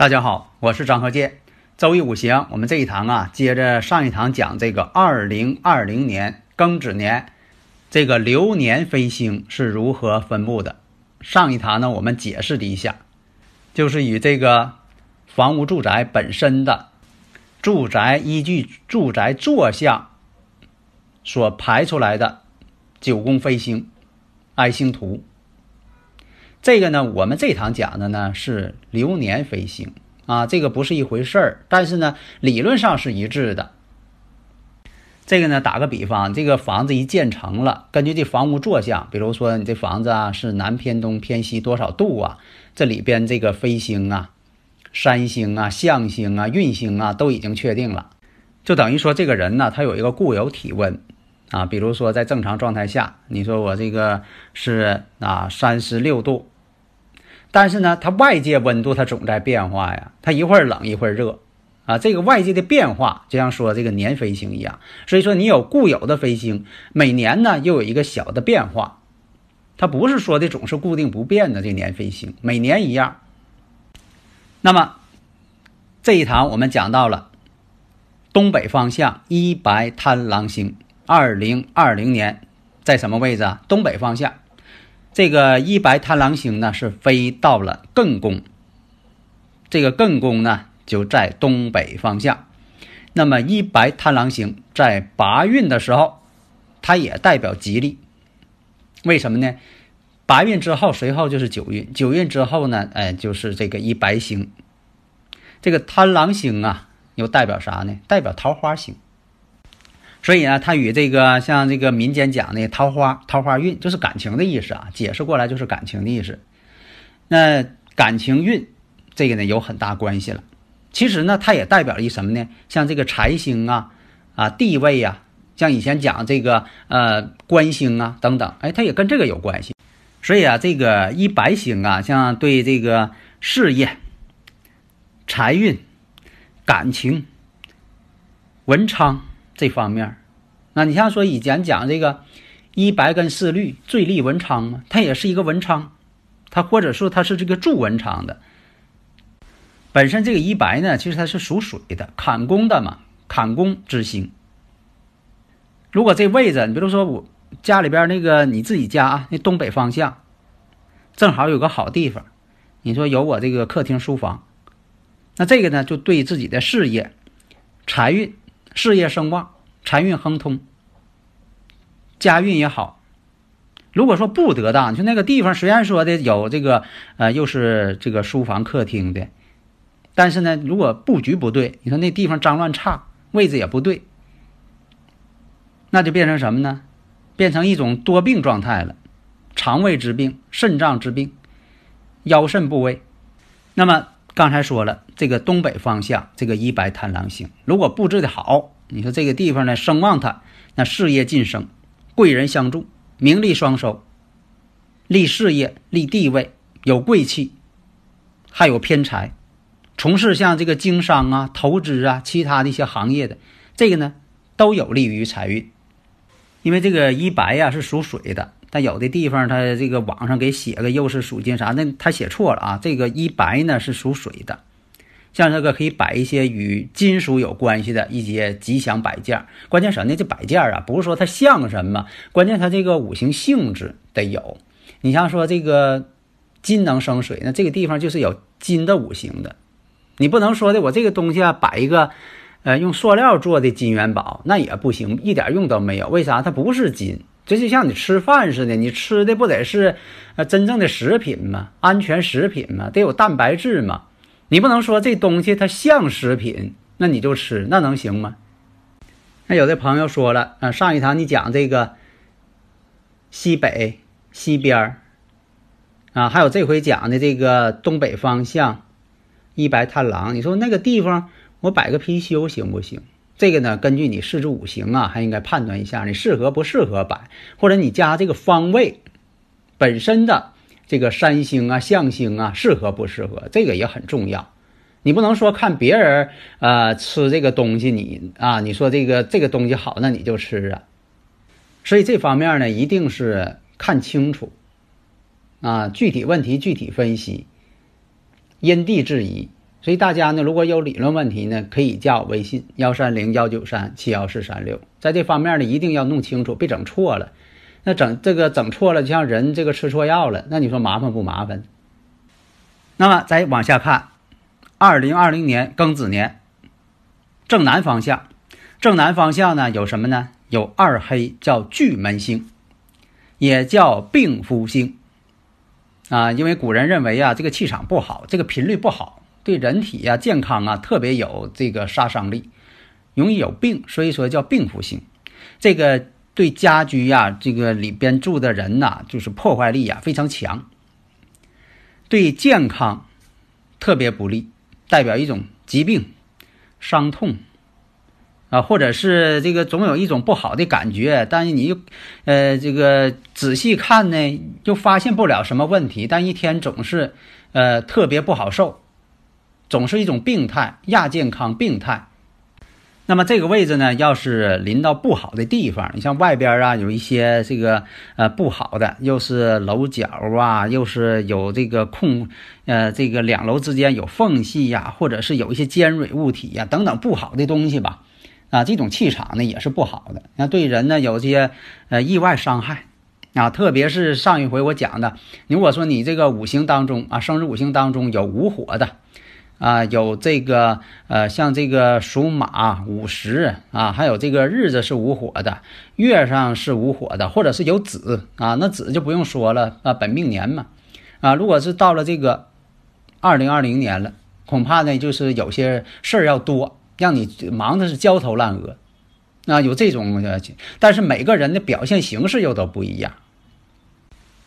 大家好，我是张和建。周易五行，我们这一堂啊，接着上一堂讲这个二零二零年庚子年，这个流年飞星是如何分布的。上一堂呢，我们解释了一下，就是与这个房屋住宅本身的住宅依据住宅坐向所排出来的九宫飞星爱星图。这个呢，我们这堂讲的呢是流年飞星啊，这个不是一回事儿，但是呢，理论上是一致的。这个呢，打个比方，这个房子一建成了，根据这房屋坐向，比如说你这房子啊是南偏东偏西多少度啊，这里边这个飞星啊、山星啊、象星啊、运星啊都已经确定了，就等于说这个人呢，他有一个固有体温。啊，比如说在正常状态下，你说我这个是啊三十六度，但是呢，它外界温度它总在变化呀，它一会儿冷一会儿热，啊，这个外界的变化就像说这个年飞星一样，所以说你有固有的飞星，每年呢又有一个小的变化，它不是说的总是固定不变的这年飞星，每年一样。那么这一堂我们讲到了东北方向一白贪狼星。二零二零年在什么位置啊？东北方向，这个一白贪狼星呢是飞到了艮宫，这个艮宫呢就在东北方向。那么一白贪狼星在八运的时候，它也代表吉利。为什么呢？八运之后随后就是九运，九运之后呢，哎，就是这个一白星。这个贪狼星啊，又代表啥呢？代表桃花星。所以呢，它与这个像这个民间讲的桃花桃花运，就是感情的意思啊。解释过来就是感情的意思。那感情运这个呢有很大关系了。其实呢，它也代表了一什么呢？像这个财星啊啊地位呀，像以前讲这个呃官星啊等等，哎，它也跟这个有关系。所以啊，这个一白星啊，像对这个事业、财运、感情、文昌。这方面，那你像说以前讲这个一白跟四绿最利文昌嘛，它也是一个文昌，它或者说它是这个助文昌的。本身这个一白呢，其实它是属水的，坎宫的嘛，坎宫之星。如果这位置，你比如说我家里边那个你自己家啊，那东北方向，正好有个好地方，你说有我这个客厅书房，那这个呢就对自己的事业、财运。事业声旺，财运亨通，家运也好。如果说不得当，就那个地方虽然说的有这个呃，又是这个书房客厅的，但是呢，如果布局不对，你说那地方脏乱差，位置也不对，那就变成什么呢？变成一种多病状态了，肠胃之病、肾脏之病、腰肾部位。那么。刚才说了，这个东北方向这个一白贪狼星，如果布置的好，你说这个地方呢声望它，那事业晋升，贵人相助，名利双收，立事业、立地位，有贵气，还有偏财，从事像这个经商啊、投资啊、其他的一些行业的，这个呢都有利于财运，因为这个一白呀是属水的。但有的地方，他这个网上给写个又是属金啥，那他写错了啊。这个一白呢是属水的，像这个可以摆一些与金属有关系的一些吉祥摆件。关键什么呢？这摆件啊，不是说它像什么，关键它这个五行性质得有。你像说这个金能生水，那这个地方就是有金的五行的。你不能说的我这个东西啊摆一个，呃，用塑料做的金元宝，那也不行，一点用都没有。为啥？它不是金。这就像你吃饭似的，你吃的不得是，呃，真正的食品吗？安全食品吗？得有蛋白质吗？你不能说这东西它像食品，那你就吃，那能行吗？那有的朋友说了，啊，上一堂你讲这个西北西边儿，啊，还有这回讲的这个东北方向一白探狼，你说那个地方我摆个貔貅行不行？这个呢，根据你四柱五行啊，还应该判断一下你适合不适合摆，或者你家这个方位本身的这个山星啊、象星啊适合不适合，这个也很重要。你不能说看别人呃吃这个东西，你啊你说这个这个东西好，那你就吃啊。所以这方面呢，一定是看清楚啊，具体问题具体分析，因地制宜。所以大家呢，如果有理论问题呢，可以加我微信幺三零幺九三七幺四三六。在这方面呢，一定要弄清楚，别整错了。那整这个整错了，就像人这个吃错药了，那你说麻烦不麻烦？那么再往下看。二零二零年庚子年，正南方向，正南方向呢有什么呢？有二黑，叫巨门星，也叫病夫星。啊，因为古人认为啊，这个气场不好，这个频率不好，对人体呀健康啊特别有这个杀伤力，容易有病，所以说叫病夫星。这个对家居呀，这个里边住的人呐，就是破坏力呀非常强，对健康特别不利。代表一种疾病、伤痛啊，或者是这个总有一种不好的感觉，但是你又呃这个仔细看呢，又发现不了什么问题，但一天总是呃特别不好受，总是一种病态亚健康病态。那么这个位置呢，要是临到不好的地方，你像外边啊，有一些这个呃不好的，又是楼角啊，又是有这个空，呃，这个两楼之间有缝隙呀，或者是有一些尖锐物体呀等等不好的东西吧，啊，这种气场呢也是不好的，那对人呢有些呃意外伤害啊，特别是上一回我讲的，如果说你这个五行当中啊，生日五行当中有无火的。啊，有这个呃，像这个属马午时啊，还有这个日子是无火的，月上是无火的，或者是有子啊，那子就不用说了啊，本命年嘛，啊，如果是到了这个二零二零年了，恐怕呢就是有些事儿要多，让你忙的是焦头烂额，啊，有这种呃，但是每个人的表现形式又都不一样，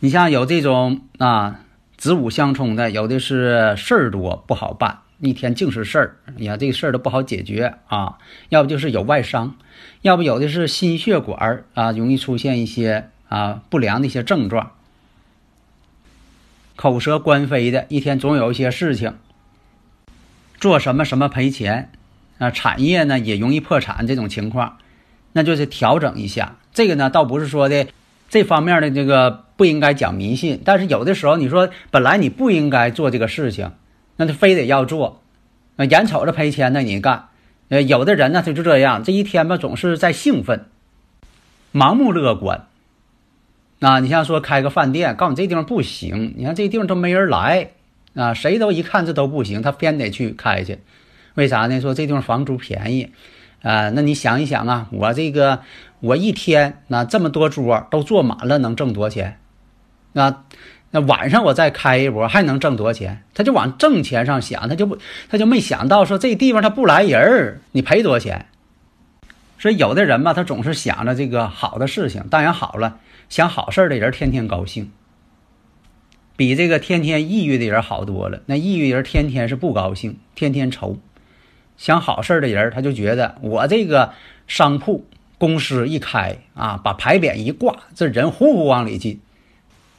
你像有这种啊。子午相冲的，有的是事儿多不好办，一天净是事儿，呀，这个事儿都不好解决啊。要不就是有外伤，要不有的是心血管啊，容易出现一些啊不良的一些症状。口舌官非的，一天总有一些事情，做什么什么赔钱啊，产业呢也容易破产这种情况，那就是调整一下。这个呢，倒不是说的。这方面的这个不应该讲迷信，但是有的时候你说本来你不应该做这个事情，那他非得要做，那眼瞅着赔钱那你干，呃有的人呢他就这样，这一天吧总是在兴奋，盲目乐观，啊你像说开个饭店，告诉你这地方不行，你看这地方都没人来，啊谁都一看这都不行，他偏得去开去，为啥呢？说这地方房租便宜。啊，那你想一想啊，我这个我一天那这么多桌都坐满了，能挣多少钱？那那晚上我再开一波，还能挣多少钱？他就往挣钱上想，他就不他就没想到说这地方他不来人儿，你赔多少钱？所以有的人吧，他总是想着这个好的事情，当然好了，想好事的人天天高兴，比这个天天抑郁的人好多了。那抑郁人天天是不高兴，天天愁。想好事的人，他就觉得我这个商铺公司一开啊，把牌匾一挂，这人呼呼往里进，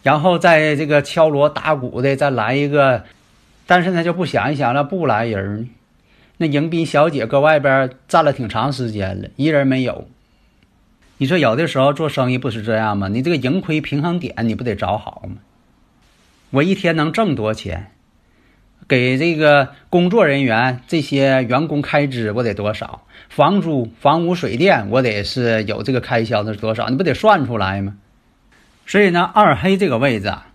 然后在这个敲锣打鼓的再来一个，但是他就不想一想了，不来人呢。那迎宾小姐搁外边站了挺长时间了，一人没有。你说有的时候做生意不是这样吗？你这个盈亏平衡点你不得找好吗？我一天能挣多少钱？给这个工作人员这些员工开支我得多少？房租、房屋、水电我得是有这个开销的是多少？你不得算出来吗？所以呢，二黑这个位置啊，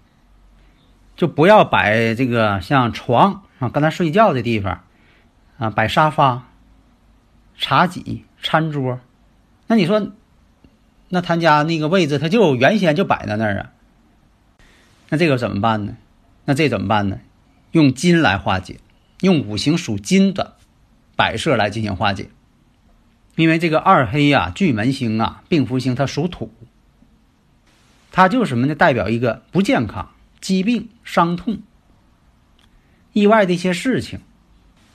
就不要摆这个像床啊，刚才睡觉的地方啊，摆沙发、茶几、餐桌。那你说，那他家那个位置他就原先就摆在那儿啊？那这个怎么办呢？那这怎么办呢？用金来化解，用五行属金的摆设来进行化解。因为这个二黑呀，巨门星啊，病符星它属土，它就是什么呢？代表一个不健康、疾病、伤痛、意外的一些事情。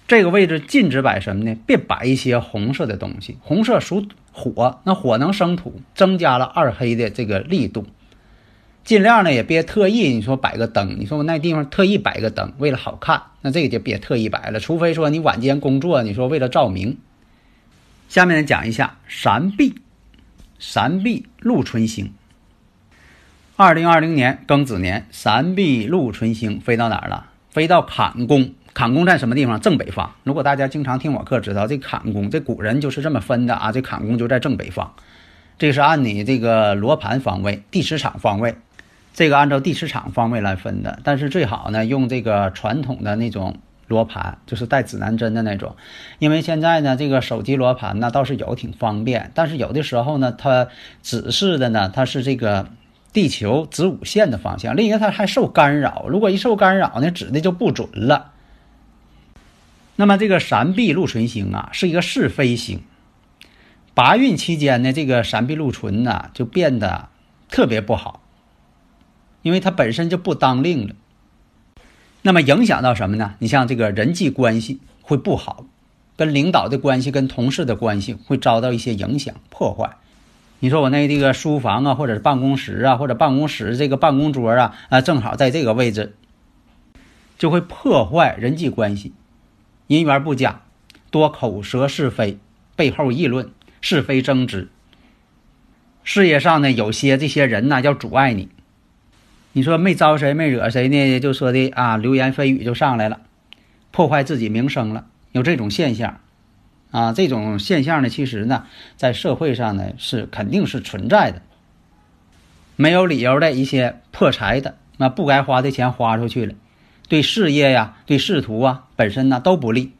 这个位置禁止摆什么呢？别摆一些红色的东西，红色属火，那火能生土，增加了二黑的这个力度。尽量呢也别特意你说摆个灯，你说我那地方特意摆个灯，为了好看，那这个就别特意摆了。除非说你晚间工作，你说为了照明。下面讲一下闪弼，闪弼禄春星。二零二零年庚子年，闪弼禄春星飞到哪儿了？飞到坎宫。坎宫在什么地方？正北方。如果大家经常听我课，知道这坎宫，这古人就是这么分的啊。这坎宫就在正北方，这是按你这个罗盘方位、地磁场方位。这个按照地磁场方位来分的，但是最好呢用这个传统的那种罗盘，就是带指南针的那种，因为现在呢这个手机罗盘呢倒是有挺方便，但是有的时候呢它指示的呢它是这个地球子午线的方向，另一个它还受干扰，如果一受干扰呢指的就不准了。那么这个闪弼禄存星啊是一个是非星，八运期间呢这个闪弼禄存呢就变得特别不好。因为它本身就不当令了，那么影响到什么呢？你像这个人际关系会不好，跟领导的关系、跟同事的关系会遭到一些影响破坏。你说我那这个书房啊，或者是办公室啊，或者办公室这个办公桌啊，啊，正好在这个位置，就会破坏人际关系，人缘不佳，多口舌是非，背后议论，是非争执。事业上呢，有些这些人呢，要阻碍你。你说没招谁没惹谁呢？就说的啊，流言蜚语就上来了，破坏自己名声了。有这种现象，啊，这种现象呢，其实呢，在社会上呢是肯定是存在的。没有理由的一些破财的，那不该花的钱花出去了，对事业呀、对仕途啊本身呢都不利。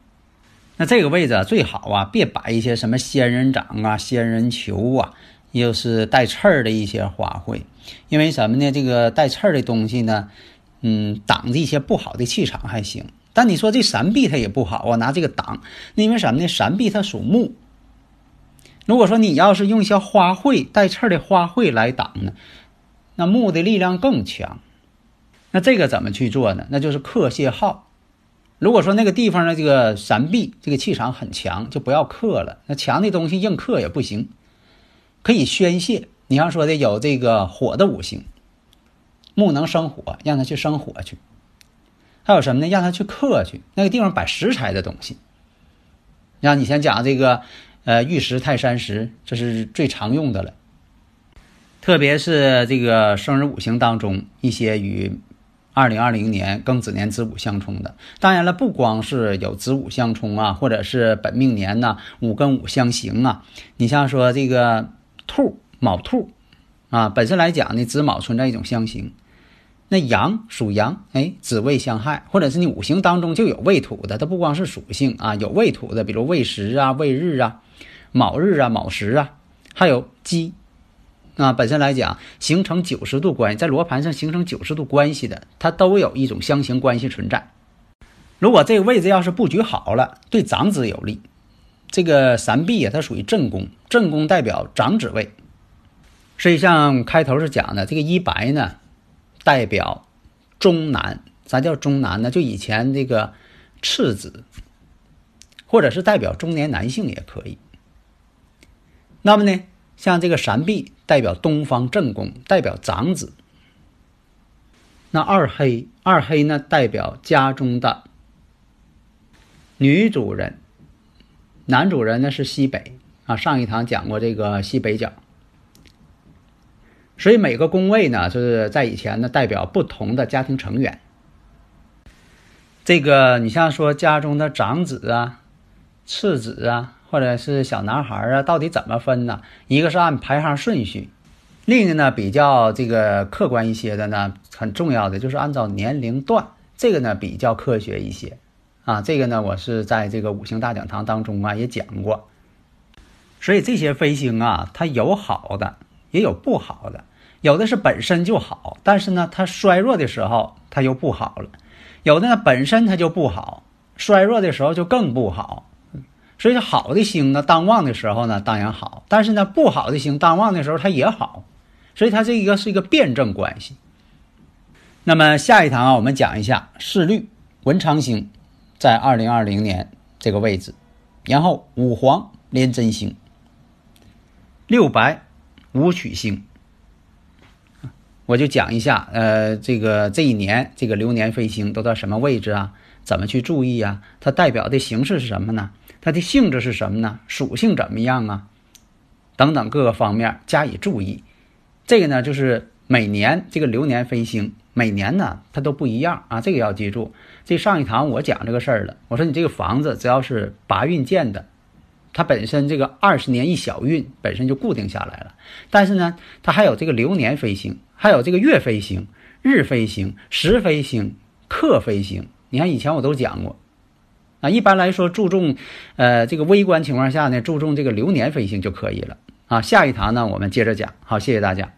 那这个位置最好啊，别摆一些什么仙人掌啊、仙人球啊。又是带刺儿的一些花卉，因为什么呢？这个带刺儿的东西呢，嗯，挡着一些不好的气场还行。但你说这闪臂它也不好啊，拿这个挡，那因为什么呢？闪臂它属木。如果说你要是用一些花卉带刺儿的花卉来挡呢，那木的力量更强。那这个怎么去做呢？那就是克泄耗。如果说那个地方的这个闪臂这个气场很强，就不要克了。那强的东西硬克也不行。可以宣泄，你像说的有这个火的五行，木能生火，让它去生火去；还有什么呢？让它去克去。那个地方摆食材的东西，让你先讲这个，呃，玉石、泰山石，这是最常用的了。特别是这个生日五行当中，一些与二零二零年庚子年子午相冲的。当然了，不光是有子午相冲啊，或者是本命年呐，五跟五相刑啊。你像说这个。兔卯兔，啊，本身来讲呢，子卯存在一种相刑。那阳属阳，哎，子未相害，或者是你五行当中就有未土的，它不光是属性啊，有未土的，比如未时啊、未日啊、卯日啊、卯时啊，还有鸡，啊，本身来讲形成九十度关系，在罗盘上形成九十度关系的，它都有一种相刑关系存在。如果这个位置要是布局好了，对长子有利。这个三臂啊，它属于正宫，正宫代表长子位。实际上开头是讲的这个一白呢，代表中男。啥叫中男呢？就以前这个次子，或者是代表中年男性也可以。那么呢，像这个三臂代表东方正宫，代表长子。那二黑，二黑呢代表家中的女主人。男主人呢是西北啊，上一堂讲过这个西北角，所以每个宫位呢就是在以前呢代表不同的家庭成员。这个你像说家中的长子啊、次子啊，或者是小男孩啊，到底怎么分呢？一个是按排行顺序，另一个呢比较这个客观一些的呢，很重要的就是按照年龄段，这个呢比较科学一些。啊，这个呢，我是在这个五行大讲堂当中啊也讲过，所以这些飞星啊，它有好的，也有不好的，有的是本身就好，但是呢，它衰弱的时候它又不好了；有的呢本身它就不好，衰弱的时候就更不好。所以说好的星呢，当旺的时候呢，当然好；但是呢，不好的星当旺的时候，它也好。所以它这一个是一个辩证关系。那么下一堂啊，我们讲一下视律文昌星在二零二零年这个位置，然后五黄连真星，六白武曲星。我就讲一下，呃，这个这一年这个流年飞星都在什么位置啊？怎么去注意啊？它代表的形式是什么呢？它的性质是什么呢？属性怎么样啊？等等各个方面加以注意。这个呢，就是每年这个流年飞星，每年呢它都不一样啊。这个要记住。这上一堂我讲这个事儿了，我说你这个房子只要是八运建的，它本身这个二十年一小运本身就固定下来了。但是呢，它还有这个流年飞星，还有这个月飞星、日飞星、时飞星、刻飞星。你看以前我都讲过啊。一般来说，注重呃这个微观情况下呢，注重这个流年飞星就可以了啊。下一堂呢，我们接着讲。好，谢谢大家。